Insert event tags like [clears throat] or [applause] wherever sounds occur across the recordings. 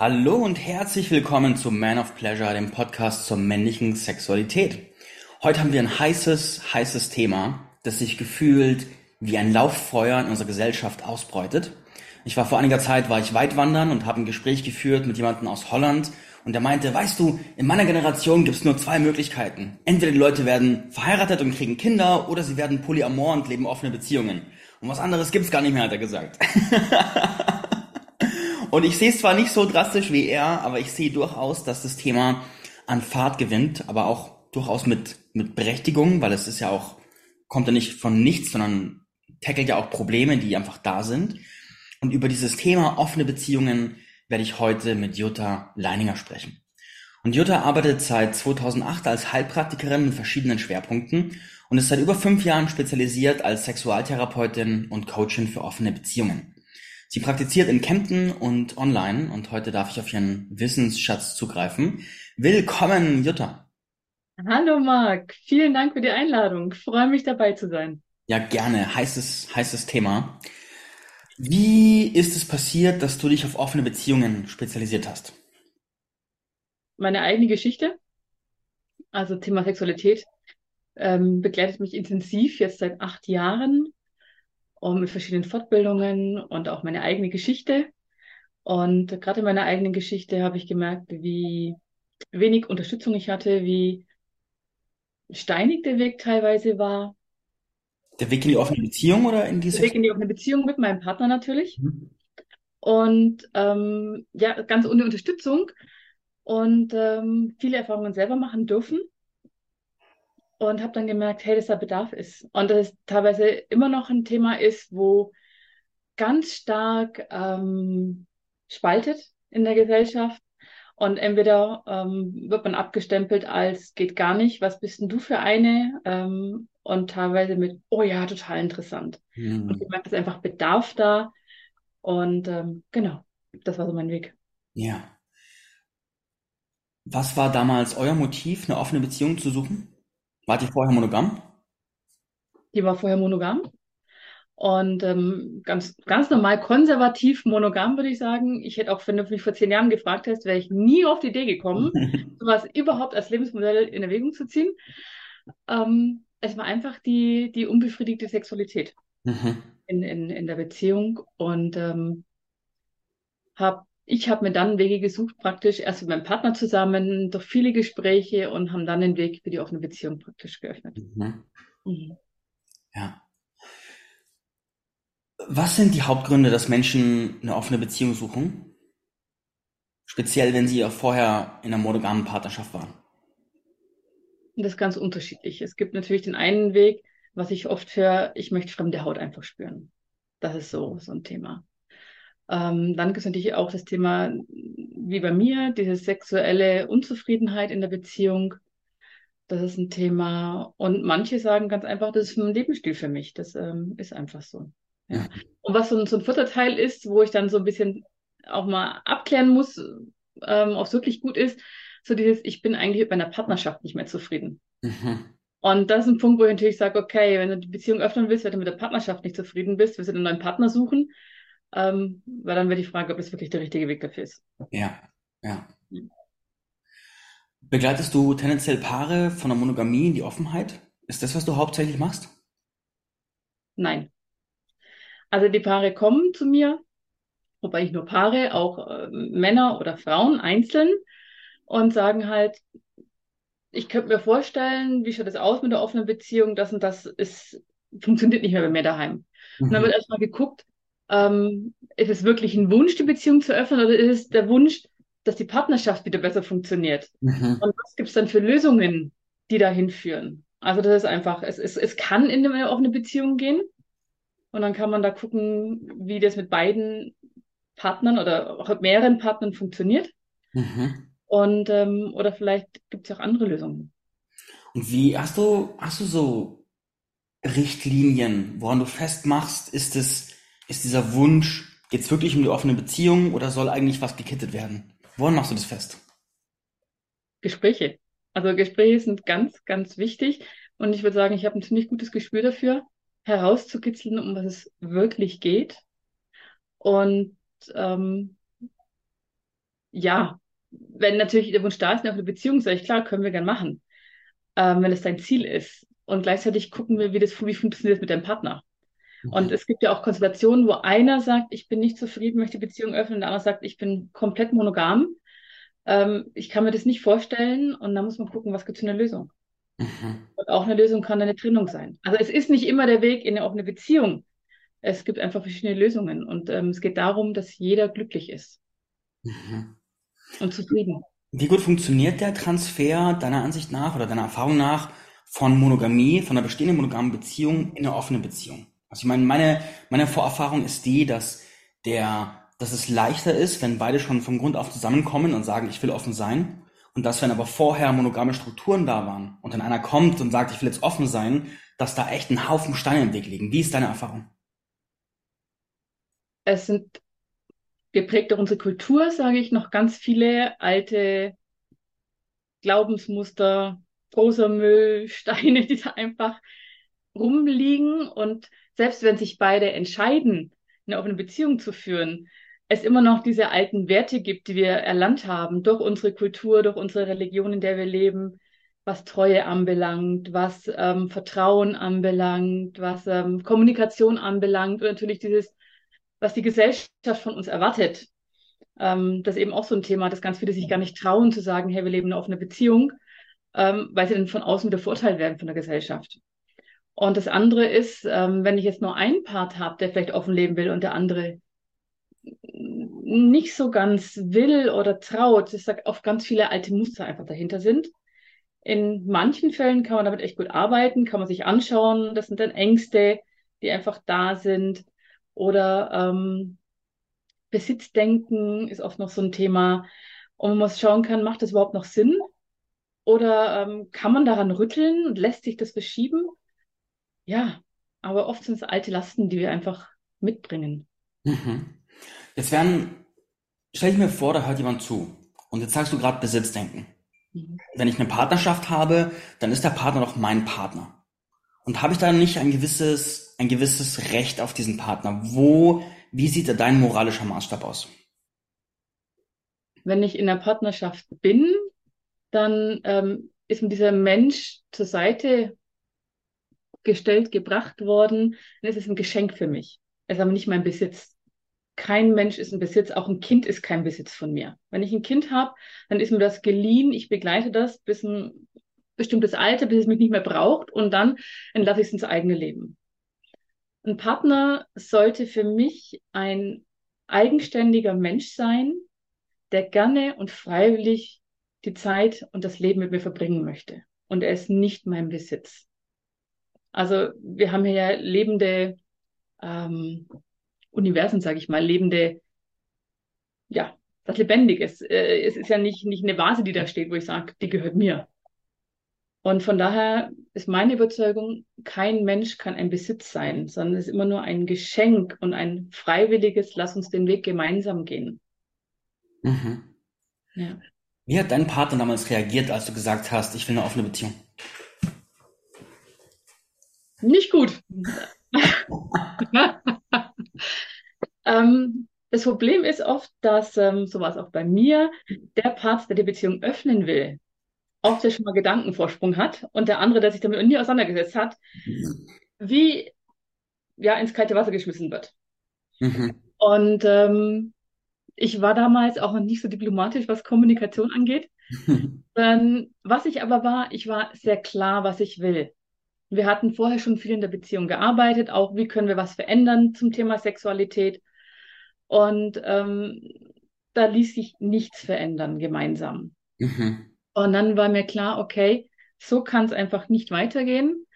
Hallo und herzlich willkommen zu Man of Pleasure, dem Podcast zur männlichen Sexualität. Heute haben wir ein heißes, heißes Thema, das sich gefühlt wie ein Lauffeuer in unserer Gesellschaft ausbreitet. Ich war vor einiger Zeit, war ich weit wandern und habe ein Gespräch geführt mit jemandem aus Holland und der meinte, weißt du, in meiner Generation gibt es nur zwei Möglichkeiten. Entweder die Leute werden verheiratet und kriegen Kinder oder sie werden polyamor und leben offene Beziehungen. Und was anderes gibt's gar nicht mehr, hat er gesagt. [laughs] Und ich sehe es zwar nicht so drastisch wie er, aber ich sehe durchaus, dass das Thema an Fahrt gewinnt, aber auch durchaus mit, mit Berechtigung, weil es ist ja auch, kommt ja nicht von nichts, sondern tackelt ja auch Probleme, die einfach da sind. Und über dieses Thema offene Beziehungen werde ich heute mit Jutta Leininger sprechen. Und Jutta arbeitet seit 2008 als Heilpraktikerin mit verschiedenen Schwerpunkten und ist seit über fünf Jahren spezialisiert als Sexualtherapeutin und Coachin für offene Beziehungen. Sie praktiziert in Kempten und online und heute darf ich auf ihren Wissensschatz zugreifen. Willkommen, Jutta. Hallo Marc, vielen Dank für die Einladung. Ich freue mich dabei zu sein. Ja, gerne. Heißes, heißes Thema. Wie ist es passiert, dass du dich auf offene Beziehungen spezialisiert hast? Meine eigene Geschichte, also Thema Sexualität, ähm, begleitet mich intensiv jetzt seit acht Jahren und mit verschiedenen Fortbildungen und auch meine eigene Geschichte. Und gerade in meiner eigenen Geschichte habe ich gemerkt, wie wenig Unterstützung ich hatte, wie steinig der Weg teilweise war. Der Weg in die offene Beziehung oder in diese? Der Weg in die offene Beziehung mit meinem Partner natürlich. Mhm. Und ähm, ja, ganz ohne Unterstützung und ähm, viele Erfahrungen selber machen dürfen und habe dann gemerkt, hey, dass da Bedarf ist. Und dass es teilweise immer noch ein Thema ist, wo ganz stark ähm, spaltet in der Gesellschaft. Und entweder ähm, wird man abgestempelt als geht gar nicht, was bist denn du für eine? Ähm, und teilweise mit, oh ja, total interessant. Mhm. Und ich merke, es einfach Bedarf da. Und ähm, genau, das war so mein Weg. Ja. Was war damals euer Motiv, eine offene Beziehung zu suchen? Wart ihr vorher monogam? Die war vorher monogam. Und ähm, ganz, ganz normal konservativ monogam, würde ich sagen. Ich hätte auch, wenn du mich vor zehn Jahren gefragt hättest, wäre ich nie auf die Idee gekommen, [laughs] sowas überhaupt als Lebensmodell in Erwägung zu ziehen. Ähm, es war einfach die, die unbefriedigte Sexualität mhm. in, in, in der Beziehung. Und ähm, habe ich habe mir dann Wege gesucht, praktisch erst mit meinem Partner zusammen, durch viele Gespräche und haben dann den Weg für die offene Beziehung praktisch geöffnet. Mhm. Mhm. Ja. Was sind die Hauptgründe, dass Menschen eine offene Beziehung suchen? Speziell, wenn sie ja vorher in einer monogamen Partnerschaft waren. Das ist ganz unterschiedlich. Es gibt natürlich den einen Weg, was ich oft höre, ich möchte fremde Haut einfach spüren. Das ist so, so ein Thema. Ähm, dann gibt es natürlich auch das Thema, wie bei mir, diese sexuelle Unzufriedenheit in der Beziehung. Das ist ein Thema. Und manche sagen ganz einfach, das ist ein Lebensstil für mich. Das ähm, ist einfach so. Ja. Und was so ein, so ein vierter Teil ist, wo ich dann so ein bisschen auch mal abklären muss, ähm, ob es wirklich gut ist, so dieses, ich bin eigentlich mit meiner Partnerschaft nicht mehr zufrieden. Mhm. Und das ist ein Punkt, wo ich natürlich sage, okay, wenn du die Beziehung öffnen willst, wenn du mit der Partnerschaft nicht zufrieden bist, willst du einen neuen Partner suchen, ähm, weil dann wäre die Frage, ob das wirklich der richtige Weg dafür ist. Ja, ja. Begleitest du tendenziell Paare von der Monogamie in die Offenheit? Ist das, was du hauptsächlich machst? Nein. Also die Paare kommen zu mir, wobei ich nur Paare, auch äh, Männer oder Frauen einzeln und sagen halt, ich könnte mir vorstellen, wie schaut das aus mit der offenen Beziehung, das und das ist, funktioniert nicht mehr bei mir daheim. Mhm. Und dann mhm. wird erstmal geguckt, ähm, ist es wirklich ein Wunsch, die Beziehung zu öffnen, oder ist es der Wunsch, dass die Partnerschaft wieder besser funktioniert? Mhm. Und was gibt es dann für Lösungen, die dahin führen? Also das ist einfach, es, es, es kann in eine offene Beziehung gehen. Und dann kann man da gucken, wie das mit beiden Partnern oder auch mit mehreren Partnern funktioniert. Mhm. Und ähm, oder vielleicht gibt es auch andere Lösungen. Und wie hast du, hast du so Richtlinien, woran du festmachst, ist es ist dieser Wunsch jetzt wirklich um die offene Beziehung oder soll eigentlich was gekittet werden? Woran machst du das fest? Gespräche. Also Gespräche sind ganz, ganz wichtig. Und ich würde sagen, ich habe ein ziemlich gutes Gespür dafür, herauszukitzeln, um was es wirklich geht. Und ähm, ja, wenn natürlich der Wunsch da ist, eine offene Beziehung, sage ich, klar, können wir gern machen, ähm, wenn es dein Ziel ist. Und gleichzeitig gucken wir, wie das, wie funktioniert das mit deinem Partner. Und es gibt ja auch Konstellationen, wo einer sagt, ich bin nicht zufrieden, möchte die Beziehung öffnen, und der andere sagt, ich bin komplett monogam. Ähm, ich kann mir das nicht vorstellen und dann muss man gucken, was gibt es für eine Lösung. Mhm. Und auch eine Lösung kann eine Trennung sein. Also es ist nicht immer der Weg in eine offene Beziehung. Es gibt einfach verschiedene Lösungen und ähm, es geht darum, dass jeder glücklich ist mhm. und zufrieden. Wie gut funktioniert der Transfer deiner Ansicht nach oder deiner Erfahrung nach von Monogamie, von einer bestehenden monogamen Beziehung in eine offene Beziehung? Also ich meine, meine, meine Vorerfahrung ist die, dass der, dass es leichter ist, wenn beide schon vom Grund auf zusammenkommen und sagen, ich will offen sein. Und dass wenn aber vorher monogame Strukturen da waren und dann einer kommt und sagt, ich will jetzt offen sein, dass da echt ein Haufen Steine im Weg liegen. Wie ist deine Erfahrung? Es sind geprägt durch unsere Kultur, sage ich, noch ganz viele alte Glaubensmuster, großer Müll, Steine, [laughs] die da einfach rumliegen und selbst wenn sich beide entscheiden, eine offene Beziehung zu führen, es immer noch diese alten Werte gibt, die wir erlernt haben durch unsere Kultur, durch unsere Religion, in der wir leben, was Treue anbelangt, was ähm, Vertrauen anbelangt, was ähm, Kommunikation anbelangt und natürlich dieses, was die Gesellschaft von uns erwartet. Ähm, das ist eben auch so ein Thema, dass ganz viele sich gar nicht trauen zu sagen, hey, wir leben eine offene Beziehung, ähm, weil sie dann von außen wieder verurteilt werden von der Gesellschaft. Und das andere ist, ähm, wenn ich jetzt nur einen Part habe, der vielleicht offen leben will und der andere nicht so ganz will oder traut, ich sage, oft ganz viele alte Muster einfach dahinter sind. In manchen Fällen kann man damit echt gut arbeiten, kann man sich anschauen. Das sind dann Ängste, die einfach da sind. Oder ähm, Besitzdenken ist oft noch so ein Thema. Und man muss schauen kann, macht das überhaupt noch Sinn? Oder ähm, kann man daran rütteln und lässt sich das verschieben? Ja, aber oft sind es alte Lasten, die wir einfach mitbringen. Mhm. Jetzt werden, stell ich mir vor, da hört jemand zu. Und jetzt sagst du gerade Besitzdenken. Mhm. Wenn ich eine Partnerschaft habe, dann ist der Partner doch mein Partner. Und habe ich da nicht ein gewisses, ein gewisses Recht auf diesen Partner? Wo, wie sieht da dein moralischer Maßstab aus? Wenn ich in einer Partnerschaft bin, dann ähm, ist mir dieser Mensch zur Seite gestellt, gebracht worden, ist es ein Geschenk für mich. Es ist aber nicht mein Besitz. Kein Mensch ist ein Besitz, auch ein Kind ist kein Besitz von mir. Wenn ich ein Kind habe, dann ist mir das geliehen, ich begleite das bis ein bestimmtes Alter, bis es mich nicht mehr braucht und dann entlasse ich es ins eigene Leben. Ein Partner sollte für mich ein eigenständiger Mensch sein, der gerne und freiwillig die Zeit und das Leben mit mir verbringen möchte. Und er ist nicht mein Besitz. Also wir haben hier ja lebende ähm, Universen, sage ich mal, lebende, ja, was Lebendiges. Äh, es ist ja nicht, nicht eine Vase, die da steht, wo ich sage, die gehört mir. Und von daher ist meine Überzeugung, kein Mensch kann ein Besitz sein, sondern es ist immer nur ein Geschenk und ein freiwilliges, lass uns den Weg gemeinsam gehen. Mhm. Ja. Wie hat dein Partner damals reagiert, als du gesagt hast, ich will eine offene Beziehung? Nicht gut. [laughs] ähm, das Problem ist oft, dass, ähm, so war es auch bei mir, der Part, der die Beziehung öffnen will, oft ja schon mal Gedankenvorsprung hat und der andere, der sich damit nie auseinandergesetzt hat, wie ja ins kalte Wasser geschmissen wird. Mhm. Und ähm, ich war damals auch noch nicht so diplomatisch, was Kommunikation angeht. [laughs] ähm, was ich aber war, ich war sehr klar, was ich will. Wir hatten vorher schon viel in der Beziehung gearbeitet, auch wie können wir was verändern zum Thema Sexualität. Und ähm, da ließ sich nichts verändern gemeinsam. Mhm. Und dann war mir klar, okay, so kann es einfach nicht weitergehen.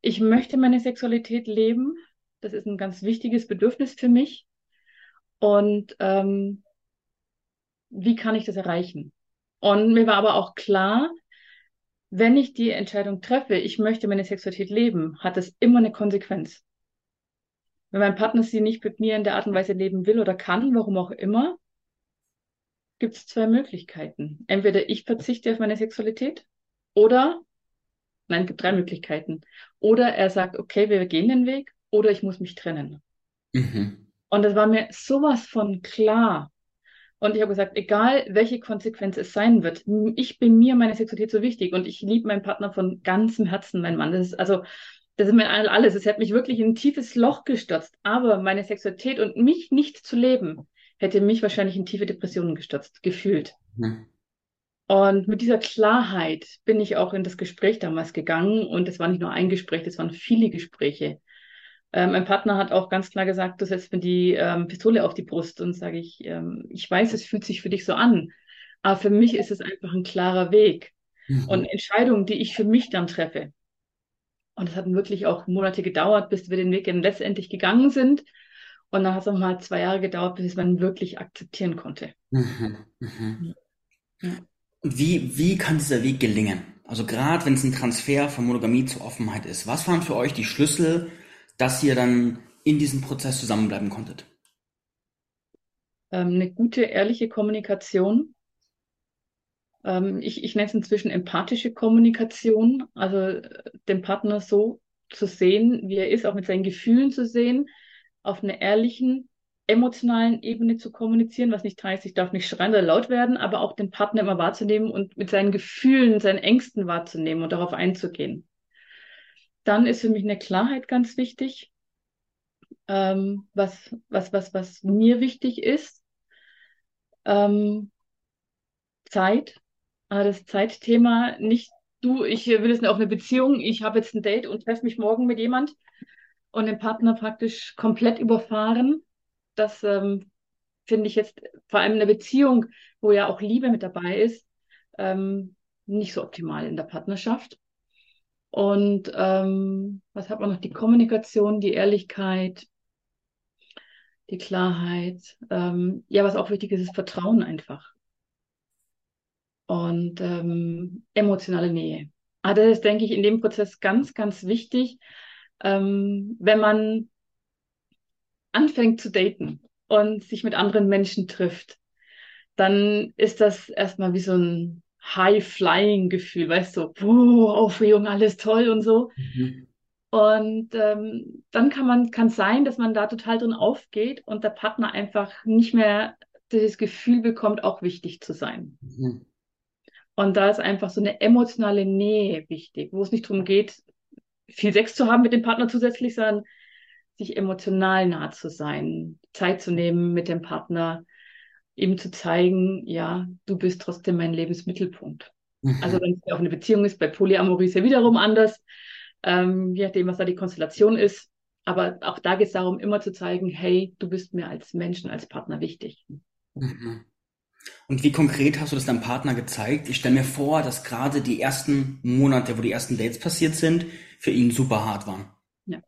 Ich möchte meine Sexualität leben. Das ist ein ganz wichtiges Bedürfnis für mich. Und ähm, wie kann ich das erreichen? Und mir war aber auch klar, wenn ich die Entscheidung treffe, ich möchte meine Sexualität leben, hat das immer eine Konsequenz. Wenn mein Partner sie nicht mit mir in der Art und Weise leben will oder kann, warum auch immer, gibt es zwei Möglichkeiten. Entweder ich verzichte auf meine Sexualität oder, nein, es gibt drei Möglichkeiten. Oder er sagt, okay, wir gehen den Weg oder ich muss mich trennen. Mhm. Und das war mir sowas von klar. Und ich habe gesagt, egal welche Konsequenz es sein wird, ich bin mir meine Sexualität so wichtig und ich liebe meinen Partner von ganzem Herzen, mein Mann. Das ist also, das ist mir alles. Es hat mich wirklich in ein tiefes Loch gestürzt. Aber meine Sexualität und mich nicht zu leben, hätte mich wahrscheinlich in tiefe Depressionen gestürzt, gefühlt. Mhm. Und mit dieser Klarheit bin ich auch in das Gespräch damals gegangen. Und es war nicht nur ein Gespräch, es waren viele Gespräche. Ähm, mein Partner hat auch ganz klar gesagt, du setzt mir die ähm, Pistole auf die Brust und sage ich, ähm, ich weiß, es fühlt sich für dich so an, aber für mich ist es einfach ein klarer Weg mhm. und Entscheidungen, die ich für mich dann treffe. Und es hat wirklich auch Monate gedauert, bis wir den Weg dann letztendlich gegangen sind. Und dann hat es nochmal zwei Jahre gedauert, bis man wirklich akzeptieren konnte. Mhm. Mhm. Ja. Wie, wie kann dieser Weg gelingen? Also gerade wenn es ein Transfer von Monogamie zur Offenheit ist, was waren für euch die Schlüssel, dass ihr dann in diesem Prozess zusammenbleiben konntet? Ähm, eine gute, ehrliche Kommunikation. Ähm, ich ich nenne es inzwischen empathische Kommunikation, also äh, den Partner so zu sehen, wie er ist, auch mit seinen Gefühlen zu sehen, auf einer ehrlichen, emotionalen Ebene zu kommunizieren, was nicht heißt, ich darf nicht schreien oder laut werden, aber auch den Partner immer wahrzunehmen und mit seinen Gefühlen, seinen Ängsten wahrzunehmen und darauf einzugehen. Dann ist für mich eine Klarheit ganz wichtig, ähm, was, was, was, was mir wichtig ist. Ähm, Zeit, ah, das Zeitthema, nicht du, ich will jetzt auf eine Beziehung, ich habe jetzt ein Date und treffe mich morgen mit jemand und den Partner praktisch komplett überfahren. Das ähm, finde ich jetzt vor allem in einer Beziehung, wo ja auch Liebe mit dabei ist, ähm, nicht so optimal in der Partnerschaft. Und ähm, was hat man noch? Die Kommunikation, die Ehrlichkeit, die Klarheit. Ähm, ja, was auch wichtig ist, ist Vertrauen einfach. Und ähm, emotionale Nähe. Ah, das ist, denke ich, in dem Prozess ganz, ganz wichtig, ähm, wenn man anfängt zu daten und sich mit anderen Menschen trifft, dann ist das erstmal wie so ein High-Flying-Gefühl, weißt du, so, Aufregung, alles toll und so. Mhm. Und ähm, dann kann man, kann sein, dass man da total drin aufgeht und der Partner einfach nicht mehr dieses Gefühl bekommt, auch wichtig zu sein. Mhm. Und da ist einfach so eine emotionale Nähe wichtig, wo es nicht darum geht, viel Sex zu haben mit dem Partner zusätzlich, sondern sich emotional nah zu sein, Zeit zu nehmen mit dem Partner, ihm zu zeigen, ja, du bist trotzdem mein Lebensmittelpunkt. Mhm. Also wenn es auf eine Beziehung ist, bei Polyamorie ist ja wiederum anders, ähm, je nachdem, was da die Konstellation ist. Aber auch da geht es darum, immer zu zeigen, hey, du bist mir als Menschen, als Partner wichtig. Mhm. Und wie konkret hast du das deinem Partner gezeigt? Ich stelle mir vor, dass gerade die ersten Monate, wo die ersten Dates passiert sind, für ihn super hart waren. Ja,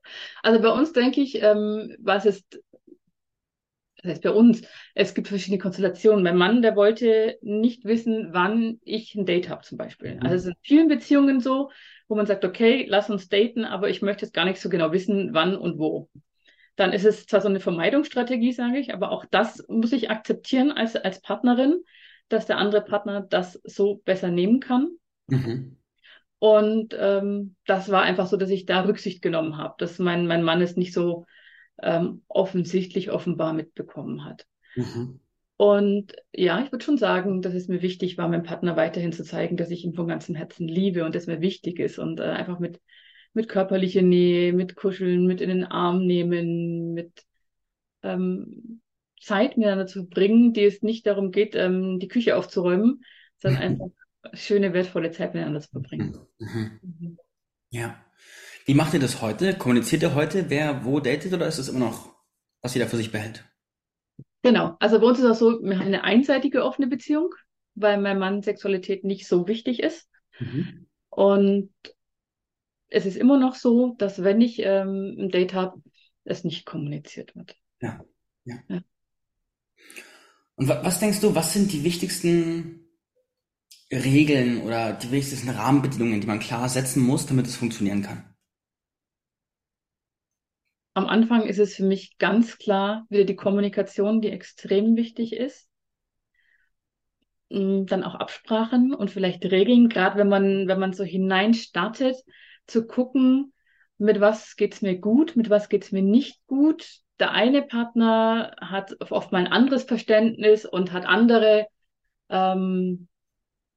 also bei uns denke ich, ähm, was ist das heißt bei uns, es gibt verschiedene Konstellationen. Mein Mann, der wollte nicht wissen, wann ich ein Date habe zum Beispiel. Mhm. Also es sind vielen Beziehungen so, wo man sagt, okay, lass uns daten, aber ich möchte jetzt gar nicht so genau wissen, wann und wo. Dann ist es zwar so eine Vermeidungsstrategie, sage ich, aber auch das muss ich akzeptieren als, als Partnerin, dass der andere Partner das so besser nehmen kann. Mhm. Und ähm, das war einfach so, dass ich da Rücksicht genommen habe, dass mein, mein Mann es nicht so ähm, offensichtlich offenbar mitbekommen hat. Mhm. Und ja, ich würde schon sagen, dass es mir wichtig war, meinem Partner weiterhin zu zeigen, dass ich ihn von ganzem Herzen liebe und dass mir wichtig ist und äh, einfach mit, mit körperlicher Nähe, mit Kuscheln, mit in den Arm nehmen, mit ähm, Zeit miteinander zu bringen, die es nicht darum geht, ähm, die Küche aufzuräumen, sondern einfach schöne, wertvolle Zeit miteinander zu verbringen. Mhm. Mhm. Ja. Wie macht ihr das heute? Kommuniziert ihr heute, wer wo datet oder ist es immer noch, was jeder für sich behält? Genau. Also bei uns ist es so, wir haben eine einseitige offene Beziehung, weil mein Mann Sexualität nicht so wichtig ist. Mhm. Und es ist immer noch so, dass wenn ich ähm, ein Date habe, es nicht kommuniziert wird. Ja. ja. ja. Und was denkst du, was sind die wichtigsten Regeln oder die wichtigsten Rahmenbedingungen, die man klar setzen muss, damit es funktionieren kann? Am Anfang ist es für mich ganz klar wieder die Kommunikation, die extrem wichtig ist. Mm, dann auch Absprachen und vielleicht Regeln, gerade wenn man, wenn man so hineinstartet, zu gucken, mit was geht es mir gut, mit was geht es mir nicht gut, der eine Partner hat oft mal ein anderes Verständnis und hat andere ähm,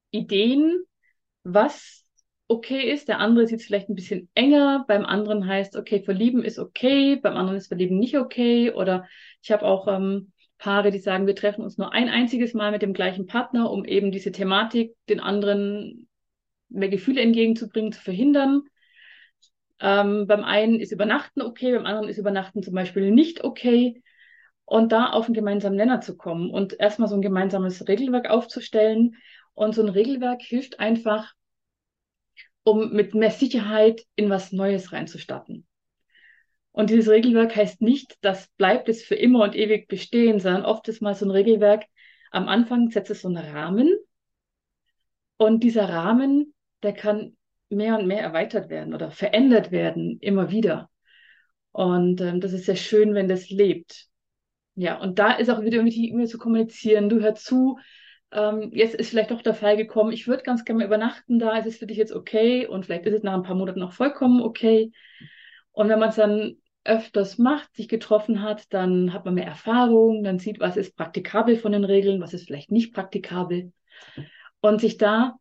Ideen, was okay ist. Der andere sieht es vielleicht ein bisschen enger. Beim anderen heißt, okay, verlieben ist okay. Beim anderen ist verlieben nicht okay. Oder ich habe auch ähm, Paare, die sagen, wir treffen uns nur ein einziges Mal mit dem gleichen Partner, um eben diese Thematik den anderen mehr Gefühle entgegenzubringen, zu verhindern. Ähm, beim einen ist Übernachten okay, beim anderen ist Übernachten zum Beispiel nicht okay. Und da auf einen gemeinsamen Nenner zu kommen und erstmal so ein gemeinsames Regelwerk aufzustellen. Und so ein Regelwerk hilft einfach, um mit mehr Sicherheit in was Neues reinzustarten. Und dieses Regelwerk heißt nicht, das bleibt es für immer und ewig bestehen, sondern oft ist mal so ein Regelwerk, am Anfang setzt es so einen Rahmen. Und dieser Rahmen, der kann mehr und mehr erweitert werden oder verändert werden, immer wieder. Und ähm, das ist sehr schön, wenn das lebt. Ja, und da ist auch wieder irgendwie immer zu kommunizieren. Du hör zu, ähm, jetzt ist vielleicht doch der Fall gekommen, ich würde ganz gerne mal übernachten da, ist es für dich jetzt okay? Und vielleicht ist es nach ein paar Monaten noch vollkommen okay. Und wenn man es dann öfters macht, sich getroffen hat, dann hat man mehr Erfahrung, dann sieht, was ist praktikabel von den Regeln, was ist vielleicht nicht praktikabel. Und sich da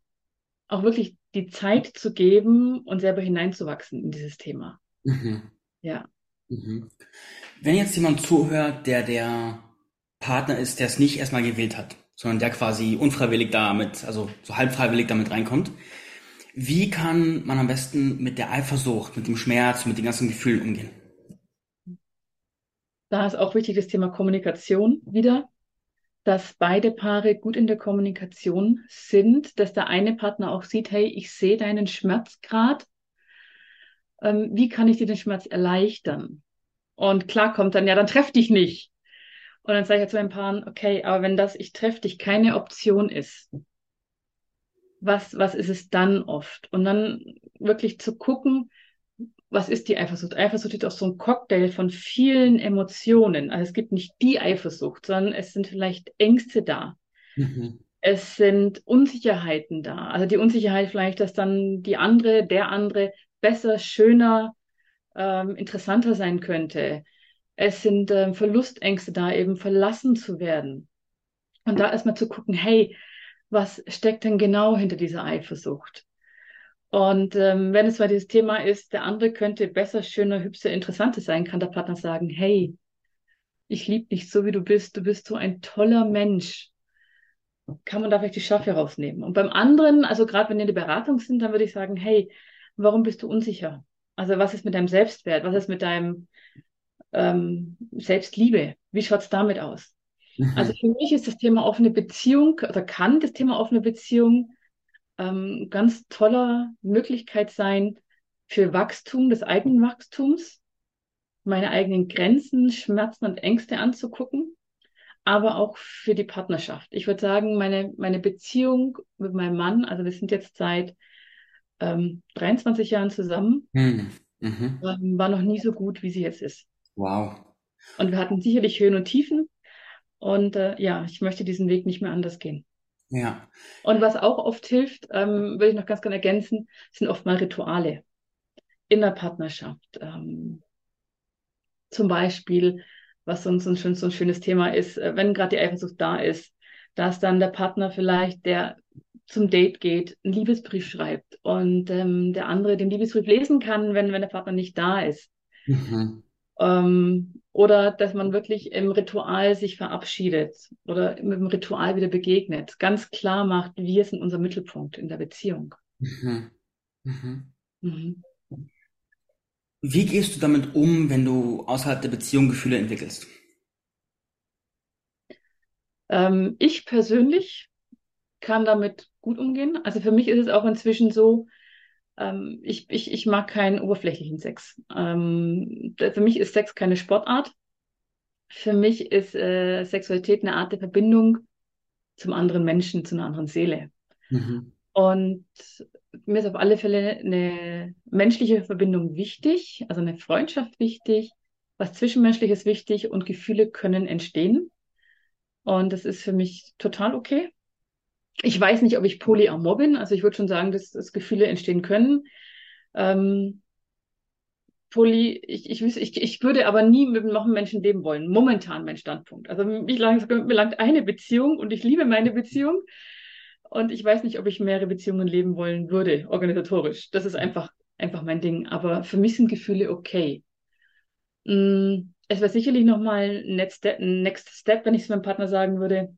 auch wirklich die Zeit zu geben und selber hineinzuwachsen in dieses Thema. Mhm. Ja. Mhm. Wenn jetzt jemand zuhört, der der Partner ist, der es nicht erstmal gewählt hat, sondern der quasi unfreiwillig damit, also so halbfreiwillig damit reinkommt, wie kann man am besten mit der Eifersucht, mit dem Schmerz, mit den ganzen Gefühlen umgehen? Da ist auch wichtig das Thema Kommunikation wieder dass beide Paare gut in der Kommunikation sind, dass der eine Partner auch sieht, hey, ich sehe deinen Schmerzgrad. Ähm, wie kann ich dir den Schmerz erleichtern? Und klar kommt dann, ja, dann treff dich nicht. Und dann sage ich ja zu meinen Paaren, okay, aber wenn das ich treff dich keine Option ist, was, was ist es dann oft? Und dann wirklich zu gucken, was ist die Eifersucht? Eifersucht ist auch so ein Cocktail von vielen Emotionen. Also es gibt nicht die Eifersucht, sondern es sind vielleicht Ängste da. Mhm. Es sind Unsicherheiten da. Also die Unsicherheit vielleicht, dass dann die andere, der andere besser, schöner, ähm, interessanter sein könnte. Es sind ähm, Verlustängste da, eben verlassen zu werden. Und da erstmal zu gucken, hey, was steckt denn genau hinter dieser Eifersucht? Und ähm, wenn es mal dieses Thema ist, der andere könnte besser, schöner, hübscher, interessanter sein, kann der Partner sagen, hey, ich liebe dich so, wie du bist, du bist so ein toller Mensch. Kann man da vielleicht die Schafe rausnehmen? Und beim anderen, also gerade wenn wir in der Beratung sind, dann würde ich sagen, hey, warum bist du unsicher? Also was ist mit deinem Selbstwert? Was ist mit deinem ähm, Selbstliebe? Wie schaut's damit aus? Mhm. Also für mich ist das Thema offene Beziehung oder kann das Thema offene Beziehung ähm, ganz toller Möglichkeit sein für Wachstum, des eigenen Wachstums, meine eigenen Grenzen, Schmerzen und Ängste anzugucken, aber auch für die Partnerschaft. Ich würde sagen, meine, meine Beziehung mit meinem Mann, also wir sind jetzt seit ähm, 23 Jahren zusammen, hm. mhm. ähm, war noch nie so gut, wie sie jetzt ist. Wow. Und wir hatten sicherlich Höhen und Tiefen. Und äh, ja, ich möchte diesen Weg nicht mehr anders gehen. Ja. Und was auch oft hilft, ähm, würde ich noch ganz gerne ergänzen, sind oft mal Rituale in der Partnerschaft. Ähm, zum Beispiel, was sonst ein, so ein schönes Thema ist, äh, wenn gerade die Eifersucht da ist, dass dann der Partner vielleicht, der zum Date geht, einen Liebesbrief schreibt und ähm, der andere den Liebesbrief lesen kann, wenn, wenn der Partner nicht da ist. Mhm. Ähm, oder dass man wirklich im Ritual sich verabschiedet oder mit dem Ritual wieder begegnet, ganz klar macht, wir sind unser Mittelpunkt in der Beziehung. Mhm. Mhm. Mhm. Wie gehst du damit um, wenn du außerhalb der Beziehung Gefühle entwickelst? Ähm, ich persönlich kann damit gut umgehen. Also für mich ist es auch inzwischen so, ähm, ich, ich, ich mag keinen oberflächlichen Sex. Ähm, für mich ist Sex keine Sportart. Für mich ist äh, Sexualität eine Art der Verbindung zum anderen Menschen, zu einer anderen Seele. Mhm. Und mir ist auf alle Fälle eine menschliche Verbindung wichtig, also eine Freundschaft wichtig, was Zwischenmenschliches wichtig und Gefühle können entstehen. Und das ist für mich total okay. Ich weiß nicht, ob ich polyamor bin. Also ich würde schon sagen, dass, dass Gefühle entstehen können. Ähm, Poli, ich, ich, ich, ich würde aber nie mit noch einem Menschen leben wollen. Momentan mein Standpunkt. Also mich langt, eine Beziehung und ich liebe meine Beziehung. Und ich weiß nicht, ob ich mehrere Beziehungen leben wollen würde, organisatorisch. Das ist einfach, einfach mein Ding. Aber für mich sind Gefühle okay. Mm, es wäre sicherlich nochmal ein Next Step, wenn ich es meinem Partner sagen würde.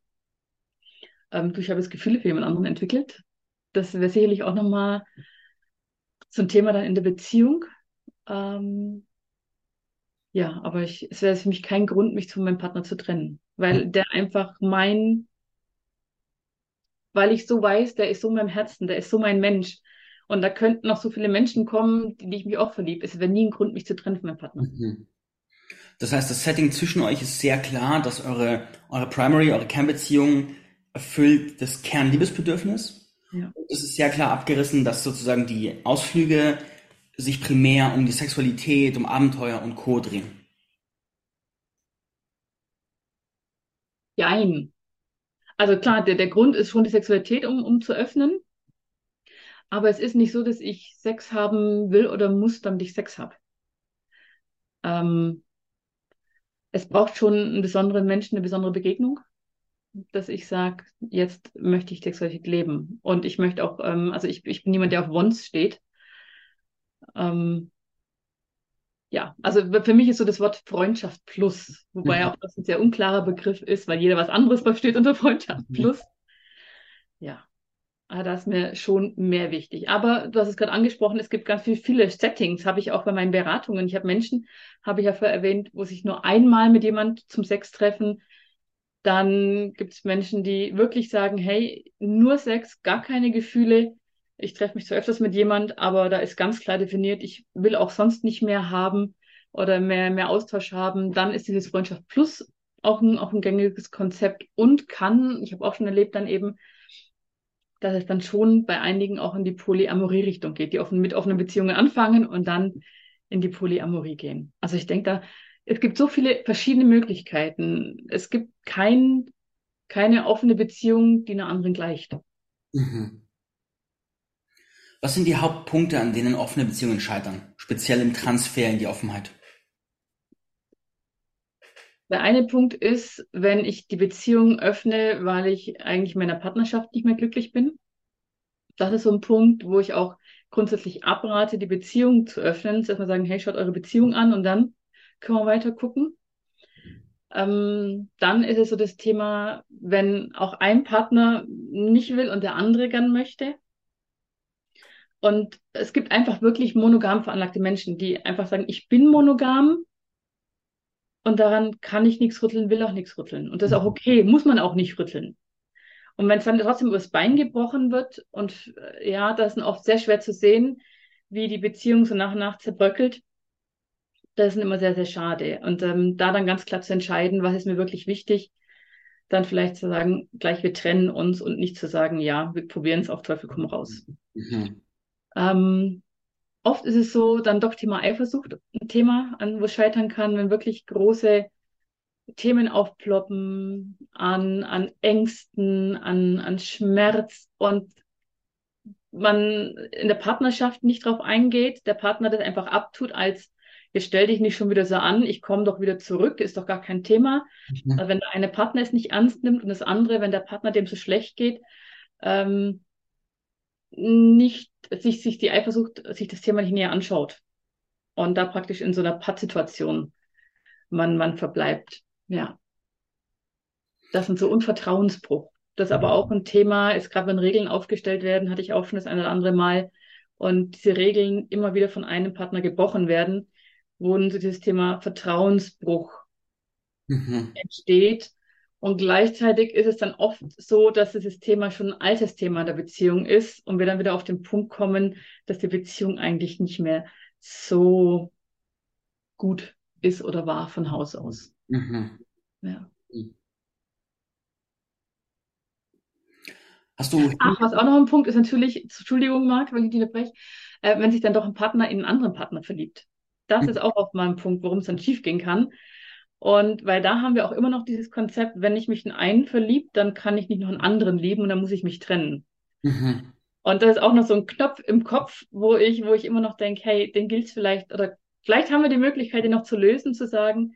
Ähm, ich habe jetzt Gefühle für jemand anderen entwickelt. Das wäre sicherlich auch nochmal so ein Thema dann in der Beziehung. Ähm, ja, aber ich, es wäre für mich kein Grund, mich von meinem Partner zu trennen, weil der einfach mein, weil ich so weiß, der ist so mein Herzen, der ist so mein Mensch. Und da könnten noch so viele Menschen kommen, die, die ich mich auch verliebe. Es wäre nie ein Grund, mich zu trennen von meinem Partner. Mhm. Das heißt, das Setting zwischen euch ist sehr klar, dass eure, eure Primary, eure Kernbeziehung erfüllt das Kernliebesbedürfnis. Ja. Es ist sehr klar abgerissen, dass sozusagen die Ausflüge sich primär um die Sexualität, um Abenteuer und Co. drehen. Jein. Also klar, der, der Grund ist schon die Sexualität, um, um zu öffnen. Aber es ist nicht so, dass ich Sex haben will oder muss, damit ich Sex habe. Ähm, es braucht schon einen besonderen Menschen, eine besondere Begegnung, dass ich sage, jetzt möchte ich Sexualität leben. Und ich möchte auch, ähm, also ich, ich bin jemand, der auf Wons steht. Ähm, ja, also für mich ist so das Wort Freundschaft plus, wobei mhm. auch das ein sehr unklarer Begriff ist, weil jeder was anderes versteht unter Freundschaft mhm. plus. Ja, aber das ist mir schon mehr wichtig. Aber du hast es gerade angesprochen, es gibt ganz viel, viele Settings, habe ich auch bei meinen Beratungen. Ich habe Menschen, habe ich ja vorher erwähnt, wo sich nur einmal mit jemand zum Sex treffen. Dann gibt es Menschen, die wirklich sagen, hey, nur Sex, gar keine Gefühle, ich treffe mich zwar öfters mit jemand, aber da ist ganz klar definiert, ich will auch sonst nicht mehr haben oder mehr, mehr Austausch haben, dann ist dieses Freundschaft Plus auch ein, auch ein gängiges Konzept und kann, ich habe auch schon erlebt dann eben, dass es dann schon bei einigen auch in die Polyamorie-Richtung geht, die offen, mit offenen Beziehungen anfangen und dann in die Polyamorie gehen. Also ich denke da, es gibt so viele verschiedene Möglichkeiten. Es gibt kein, keine offene Beziehung, die einer anderen gleicht. Mhm. Was sind die Hauptpunkte, an denen offene Beziehungen scheitern, speziell im Transfer in die Offenheit? Der eine Punkt ist, wenn ich die Beziehung öffne, weil ich eigentlich meiner Partnerschaft nicht mehr glücklich bin. Das ist so ein Punkt, wo ich auch grundsätzlich abrate, die Beziehung zu öffnen. Dass wir sagen, hey, schaut eure Beziehung an und dann können wir weiter gucken. Ähm, dann ist es so das Thema, wenn auch ein Partner nicht will und der andere gern möchte, und es gibt einfach wirklich monogam veranlagte Menschen, die einfach sagen, ich bin monogam und daran kann ich nichts rütteln, will auch nichts rütteln. Und das ist auch okay, muss man auch nicht rütteln. Und wenn es dann trotzdem übers Bein gebrochen wird und äh, ja, das ist oft sehr schwer zu sehen, wie die Beziehung so nach und nach zerbröckelt, das ist immer sehr, sehr schade. Und ähm, da dann ganz klar zu entscheiden, was ist mir wirklich wichtig, dann vielleicht zu sagen, gleich wir trennen uns und nicht zu sagen, ja, wir probieren es auf Teufel komm raus. Mhm. Ähm, oft ist es so, dann doch Thema Eifersucht ein Thema, an wo es scheitern kann, wenn wirklich große Themen aufploppen an, an Ängsten, an, an Schmerz und man in der Partnerschaft nicht drauf eingeht, der Partner das einfach abtut als jetzt stell dich nicht schon wieder so an, ich komme doch wieder zurück, ist doch gar kein Thema. Mhm. Also wenn der eine Partner es nicht ernst nimmt und das andere, wenn der Partner dem so schlecht geht, ähm, nicht sich, sich die Eifersucht, sich das Thema nicht näher anschaut und da praktisch in so einer Pattsituation man, man verbleibt. Ja. Das sind so Unvertrauensbruch. Das ist aber auch ein Thema ist, gerade wenn Regeln aufgestellt werden, hatte ich auch schon das eine oder andere Mal, und diese Regeln immer wieder von einem Partner gebrochen werden, wo so dieses Thema Vertrauensbruch mhm. entsteht und gleichzeitig ist es dann oft so, dass dieses Thema schon ein altes Thema der Beziehung ist und wir dann wieder auf den Punkt kommen, dass die Beziehung eigentlich nicht mehr so gut ist oder war von Haus aus. Mhm. Ja. Hast du. Ach, was auch noch ein Punkt ist natürlich, Entschuldigung, Marc, wenn ich die unterbreche, äh, wenn sich dann doch ein Partner in einen anderen Partner verliebt. Das ist auch oft mal ein Punkt, warum es dann schiefgehen kann. Und weil da haben wir auch immer noch dieses Konzept, wenn ich mich in einen verliebt, dann kann ich nicht noch einen anderen lieben und dann muss ich mich trennen. Mhm. Und da ist auch noch so ein Knopf im Kopf, wo ich, wo ich immer noch denke, hey, den gilt es vielleicht oder Vielleicht haben wir die Möglichkeit, die noch zu lösen, zu sagen,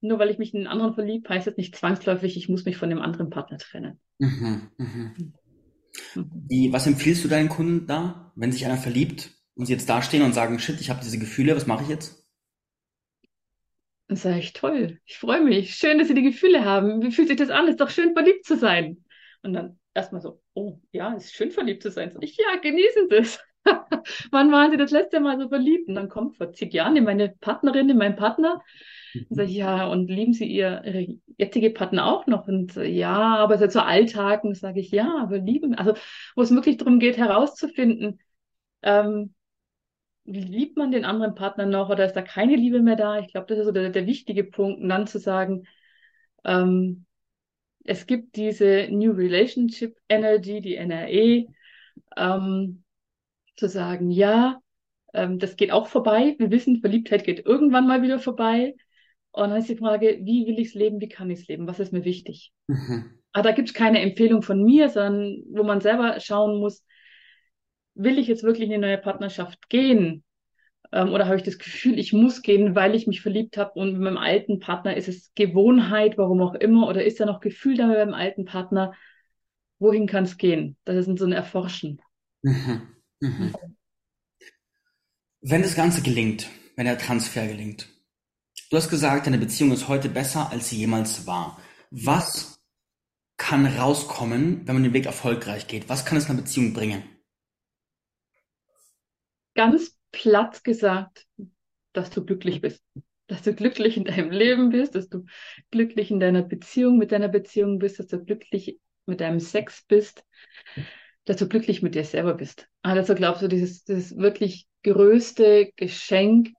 nur weil ich mich in einen anderen verliebe, heißt das nicht zwangsläufig, ich muss mich von dem anderen Partner trennen. Mhm, mhm. Wie, was empfiehlst du deinen Kunden da, wenn sich einer verliebt und sie jetzt dastehen und sagen, shit, ich habe diese Gefühle, was mache ich jetzt? Dann sage ich, toll, ich freue mich, schön, dass Sie die Gefühle haben. Wie fühlt sich das an? Ist doch schön, verliebt zu sein. Und dann erstmal so, oh, ja, ist schön, verliebt zu sein. Sag ich, ja, genießen Sie es. [laughs] Wann waren Sie das letzte Mal so verliebt? Und dann kommt vor zig Jahren in meine Partnerin, in meinen Partner. Dann sage ich, ja, und lieben Sie Ihr, Ihre jetzige Partner auch noch? Und ja, aber es ist so Alltag. Und sage ich, ja, aber lieben. Also, wo es wirklich darum geht, herauszufinden, ähm, liebt man den anderen Partner noch oder ist da keine Liebe mehr da? Ich glaube, das ist so der, der wichtige Punkt. Und dann zu sagen, ähm, es gibt diese New Relationship Energy, die NRE, ähm, zu sagen, ja, ähm, das geht auch vorbei. Wir wissen, Verliebtheit geht irgendwann mal wieder vorbei. Und dann ist die Frage, wie will ich es leben, wie kann ich es leben, was ist mir wichtig? Mhm. Aber da gibt es keine Empfehlung von mir, sondern wo man selber schauen muss, will ich jetzt wirklich in eine neue Partnerschaft gehen? Ähm, oder habe ich das Gefühl, ich muss gehen, weil ich mich verliebt habe und mit meinem alten Partner ist es Gewohnheit, warum auch immer, oder ist da noch Gefühl da mit meinem alten Partner? Wohin kann es gehen? Das ist so ein Erforschen. Mhm. Mhm. Wenn das Ganze gelingt, wenn der Transfer gelingt, du hast gesagt, deine Beziehung ist heute besser, als sie jemals war. Was kann rauskommen, wenn man den Weg erfolgreich geht? Was kann es einer Beziehung bringen? Ganz platt gesagt, dass du glücklich bist. Dass du glücklich in deinem Leben bist, dass du glücklich in deiner Beziehung mit deiner Beziehung bist, dass du glücklich mit deinem Sex bist, dass du glücklich mit dir selber bist. Also glaubst du, dieses, dieses wirklich größte Geschenk,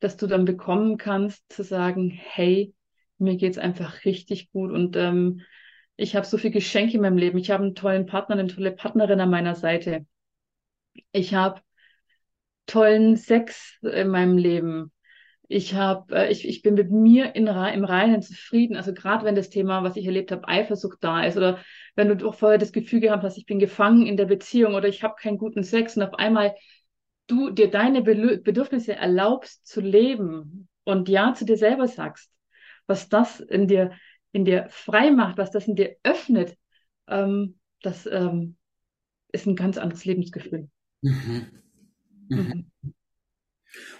das du dann bekommen kannst, zu sagen, hey, mir geht's einfach richtig gut und ähm, ich habe so viel Geschenke in meinem Leben. Ich habe einen tollen Partner, eine tolle Partnerin an meiner Seite. Ich habe tollen Sex in meinem Leben. Ich habe, äh, ich, ich bin mit mir in, im Reinen zufrieden. Also gerade wenn das Thema, was ich erlebt habe, Eifersucht da ist oder wenn du doch vorher das Gefühl gehabt hast, ich bin gefangen in der Beziehung oder ich habe keinen guten Sex und auf einmal du dir deine Bedürfnisse erlaubst zu leben und ja zu dir selber sagst, was das in dir in dir frei macht, was das in dir öffnet, ähm, das ähm, ist ein ganz anderes Lebensgefühl. Mhm. Mhm.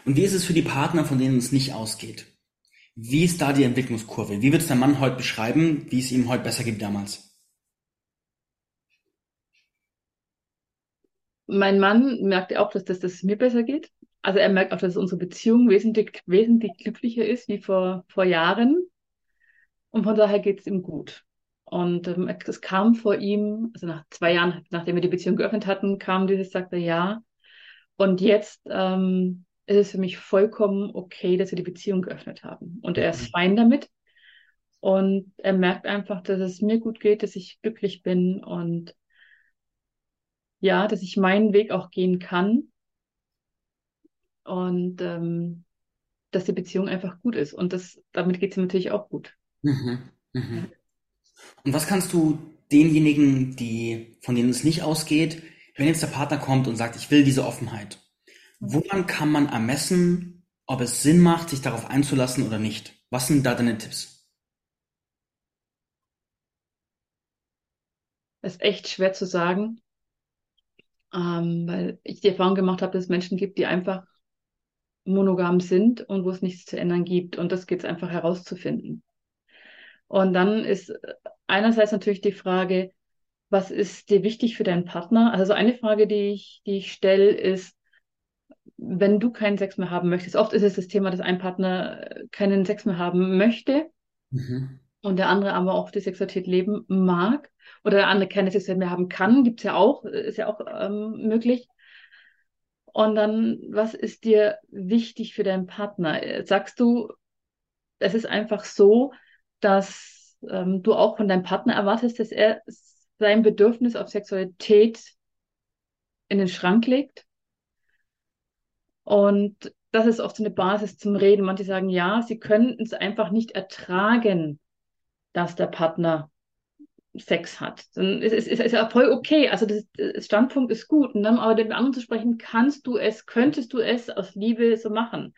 Und wie ist es für die Partner, von denen es nicht ausgeht? Wie ist da die Entwicklungskurve? Wie wird es der Mann heute beschreiben, wie es ihm heute besser geht damals? Mein Mann merkt auch, dass das, dass es mir besser geht. Also er merkt auch, dass unsere Beziehung wesentlich, wesentlich glücklicher ist wie vor, vor Jahren. Und von daher geht es ihm gut. Und ähm, es kam vor ihm, also nach zwei Jahren, nachdem wir die Beziehung geöffnet hatten, kam dieses, sagte ja, und jetzt ähm, ist es für mich vollkommen okay, dass wir die Beziehung geöffnet haben. Und er ist mhm. fein damit. Und er merkt einfach, dass es mir gut geht, dass ich glücklich bin und ja, dass ich meinen Weg auch gehen kann. Und ähm, dass die Beziehung einfach gut ist. Und das, damit geht es ihm natürlich auch gut. Mhm. Mhm. Und was kannst du denjenigen, die, von denen es nicht ausgeht, wenn jetzt der Partner kommt und sagt, ich will diese Offenheit, woran kann man ermessen, ob es Sinn macht, sich darauf einzulassen oder nicht? Was sind da deine Tipps? Das ist echt schwer zu sagen, ähm, weil ich die Erfahrung gemacht habe, dass es Menschen gibt, die einfach monogam sind und wo es nichts zu ändern gibt. Und das geht es einfach herauszufinden. Und dann ist einerseits natürlich die Frage, was ist dir wichtig für deinen Partner? Also eine Frage, die ich, die ich stelle, ist, wenn du keinen Sex mehr haben möchtest, oft ist es das Thema, dass ein Partner keinen Sex mehr haben möchte mhm. und der andere aber auch die Sexualität leben mag oder der andere keine Sexualität mehr haben kann, gibt's ja auch, ist ja auch ähm, möglich. Und dann, was ist dir wichtig für deinen Partner? Sagst du, es ist einfach so, dass ähm, du auch von deinem Partner erwartest, dass er sein Bedürfnis auf Sexualität in den Schrank legt. Und das ist oft so eine Basis zum Reden. Manche sagen, ja, sie können es einfach nicht ertragen, dass der Partner Sex hat. Dann ist, ist, ist ja voll okay. Also das, das Standpunkt ist gut. Dann aber den anderen zu sprechen, kannst du es, könntest du es aus Liebe so machen?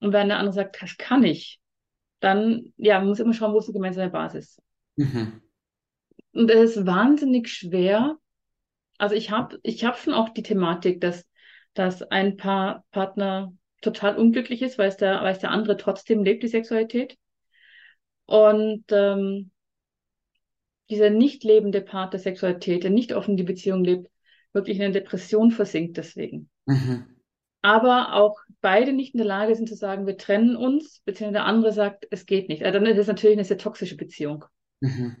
Und wenn der andere sagt, das kann ich, dann, ja, man muss immer schauen, wo ist die gemeinsame Basis. Mhm. Und es ist wahnsinnig schwer. Also ich habe ich hab schon auch die Thematik, dass, dass ein Paar Partner total unglücklich ist, weil es der, weil es der andere trotzdem lebt, die Sexualität. Und ähm, dieser nicht lebende Part der Sexualität, der nicht offen die Beziehung lebt, wirklich in eine Depression versinkt deswegen. Mhm. Aber auch beide nicht in der Lage sind zu sagen, wir trennen uns, beziehungsweise der andere sagt, es geht nicht. Also dann ist es natürlich eine sehr toxische Beziehung. Mhm.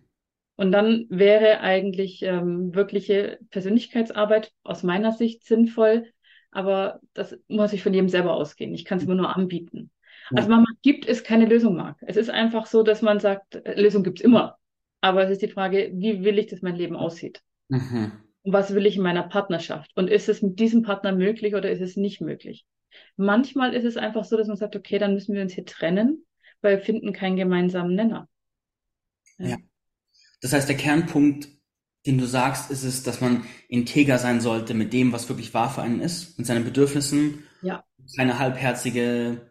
Und dann wäre eigentlich ähm, wirkliche Persönlichkeitsarbeit aus meiner Sicht sinnvoll, aber das muss ich von jedem selber ausgehen. Ich kann es immer nur anbieten. Ja. Also man gibt es keine Lösung, Marc. Es ist einfach so, dass man sagt, äh, Lösung gibt es immer. Aber es ist die Frage, wie will ich, dass mein Leben aussieht? Mhm. Und was will ich in meiner Partnerschaft? Und ist es mit diesem Partner möglich oder ist es nicht möglich? Manchmal ist es einfach so, dass man sagt, okay, dann müssen wir uns hier trennen, weil wir finden keinen gemeinsamen Nenner. Ja. ja. Das heißt, der Kernpunkt den du sagst, ist es, dass man integer sein sollte mit dem, was wirklich wahr für einen ist, mit seinen Bedürfnissen. Ja. Keine halbherzige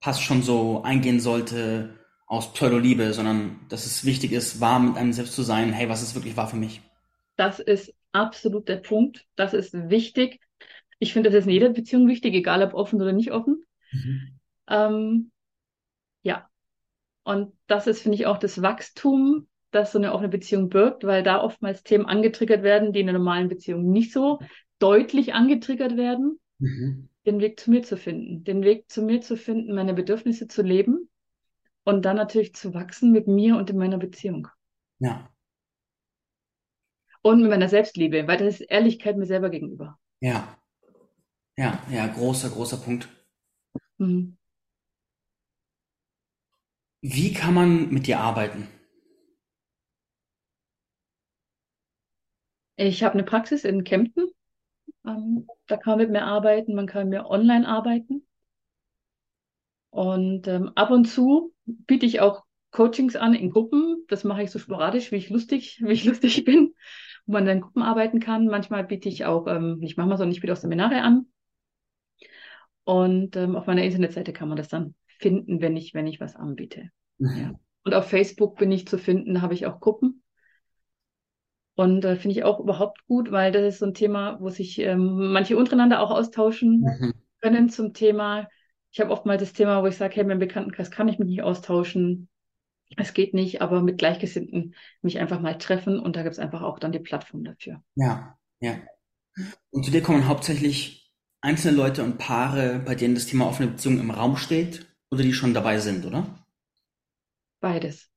Pass schon so eingehen sollte aus Pseudoliebe, sondern dass es wichtig ist, wahr mit einem selbst zu sein. Hey, was ist wirklich wahr für mich? Das ist absolut der Punkt. Das ist wichtig. Ich finde, das ist in jeder Beziehung wichtig, egal ob offen oder nicht offen. Mhm. Ähm, ja. Und das ist, finde ich, auch das Wachstum das so eine offene Beziehung birgt, weil da oftmals Themen angetriggert werden, die in einer normalen Beziehung nicht so deutlich angetriggert werden, mhm. den Weg zu mir zu finden, den Weg zu mir zu finden, meine Bedürfnisse zu leben und dann natürlich zu wachsen mit mir und in meiner Beziehung. Ja. Und mit meiner Selbstliebe, weil das ist Ehrlichkeit mir selber gegenüber. Ja. Ja, ja, großer, großer Punkt. Mhm. Wie kann man mit dir arbeiten? Ich habe eine Praxis in Kempten. Ähm, da kann man mit mir arbeiten, man kann mit mir online arbeiten. Und ähm, ab und zu biete ich auch Coachings an in Gruppen. Das mache ich so sporadisch, wie ich lustig, [laughs] wie ich lustig bin, wo man dann in Gruppen arbeiten kann. Manchmal biete ich auch, ähm, nicht manchmal, sondern ich biete auch Seminare an. Und ähm, auf meiner Internetseite kann man das dann finden, wenn ich, wenn ich was anbiete. Mhm. Ja. [laughs] Und auf Facebook bin ich zu finden, da habe ich auch Gruppen. Und äh, finde ich auch überhaupt gut, weil das ist so ein Thema, wo sich ähm, manche untereinander auch austauschen mhm. können zum Thema. Ich habe oftmals das Thema, wo ich sage, hey, mein Bekanntenkreis kann ich mich nicht austauschen. Es geht nicht, aber mit Gleichgesinnten mich einfach mal treffen und da gibt es einfach auch dann die Plattform dafür. Ja, ja. Und zu dir kommen hauptsächlich einzelne Leute und Paare, bei denen das Thema offene Beziehung im Raum steht oder die schon dabei sind, oder? Beides.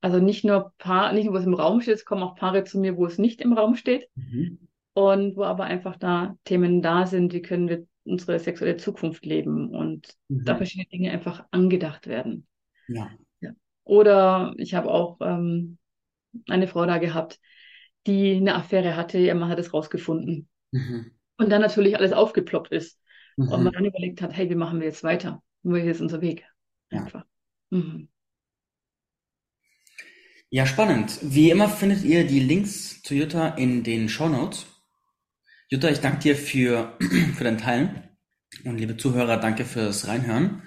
Also nicht nur Paar, nicht nur was im Raum steht, es kommen auch Paare zu mir, wo es nicht im Raum steht. Mhm. Und wo aber einfach da Themen da sind, wie können wir unsere sexuelle Zukunft leben und mhm. da verschiedene Dinge einfach angedacht werden. Ja. ja. Oder ich habe auch ähm, eine Frau da gehabt, die eine Affäre hatte, ihr Mann hat es rausgefunden. Mhm. Und dann natürlich alles aufgeploppt ist. Mhm. Und man dann überlegt hat, hey, wie machen wir jetzt weiter? Wo ist unser Weg? Einfach. Ja. Mhm. Ja, spannend. Wie immer findet ihr die Links zu Jutta in den Show Notes. Jutta, ich danke dir für, [clears throat] für dein Teilen. Und liebe Zuhörer, danke fürs Reinhören.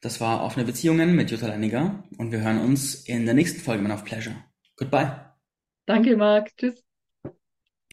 Das war Offene Beziehungen mit Jutta Leiniger und wir hören uns in der nächsten Folge Man of Pleasure. Goodbye. Danke, Marc. Tschüss.